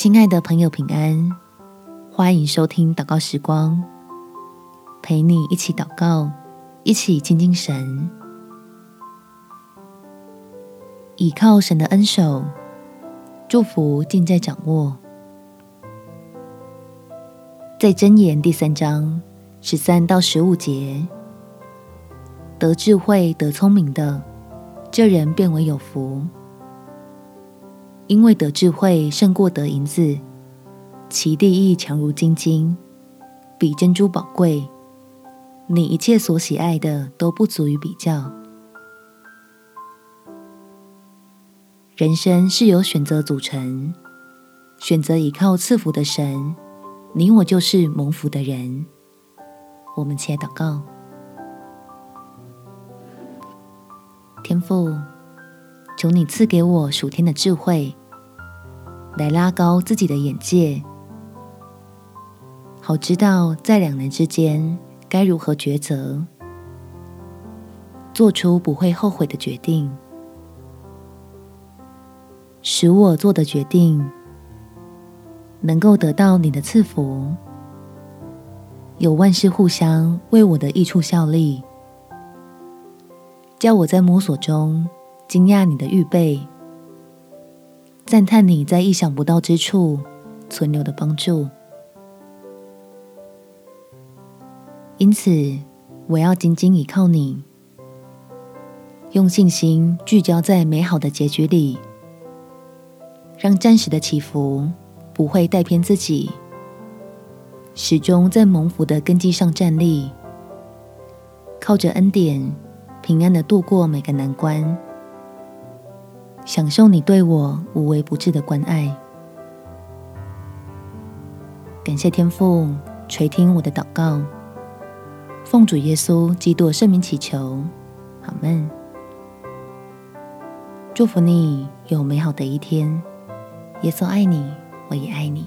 亲爱的朋友，平安！欢迎收听祷告时光，陪你一起祷告，一起亲近神，倚靠神的恩手，祝福尽在掌握。在箴言第三章十三到十五节，得智慧、得聪明的，这人便为有福。因为得智慧胜过得银子，其利益强如金金，比珍珠宝贵。你一切所喜爱的都不足以比较。人生是由选择组成，选择倚靠赐福的神，你我就是蒙福的人。我们起来祷告，天父。求你赐给我属天的智慧，来拉高自己的眼界，好知道在两人之间该如何抉择，做出不会后悔的决定，使我做的决定能够得到你的赐福，有万事互相为我的益处效力，叫我在摸索中。惊讶你的预备，赞叹你在意想不到之处存留的帮助。因此，我要紧紧倚靠你，用信心聚焦在美好的结局里，让暂时的起伏不会带偏自己，始终在蒙福的根基上站立，靠着恩典平安的度过每个难关。享受你对我无微不至的关爱，感谢天父垂听我的祷告，奉主耶稣基督圣名祈求，好们。祝福你有美好的一天，耶稣爱你，我也爱你。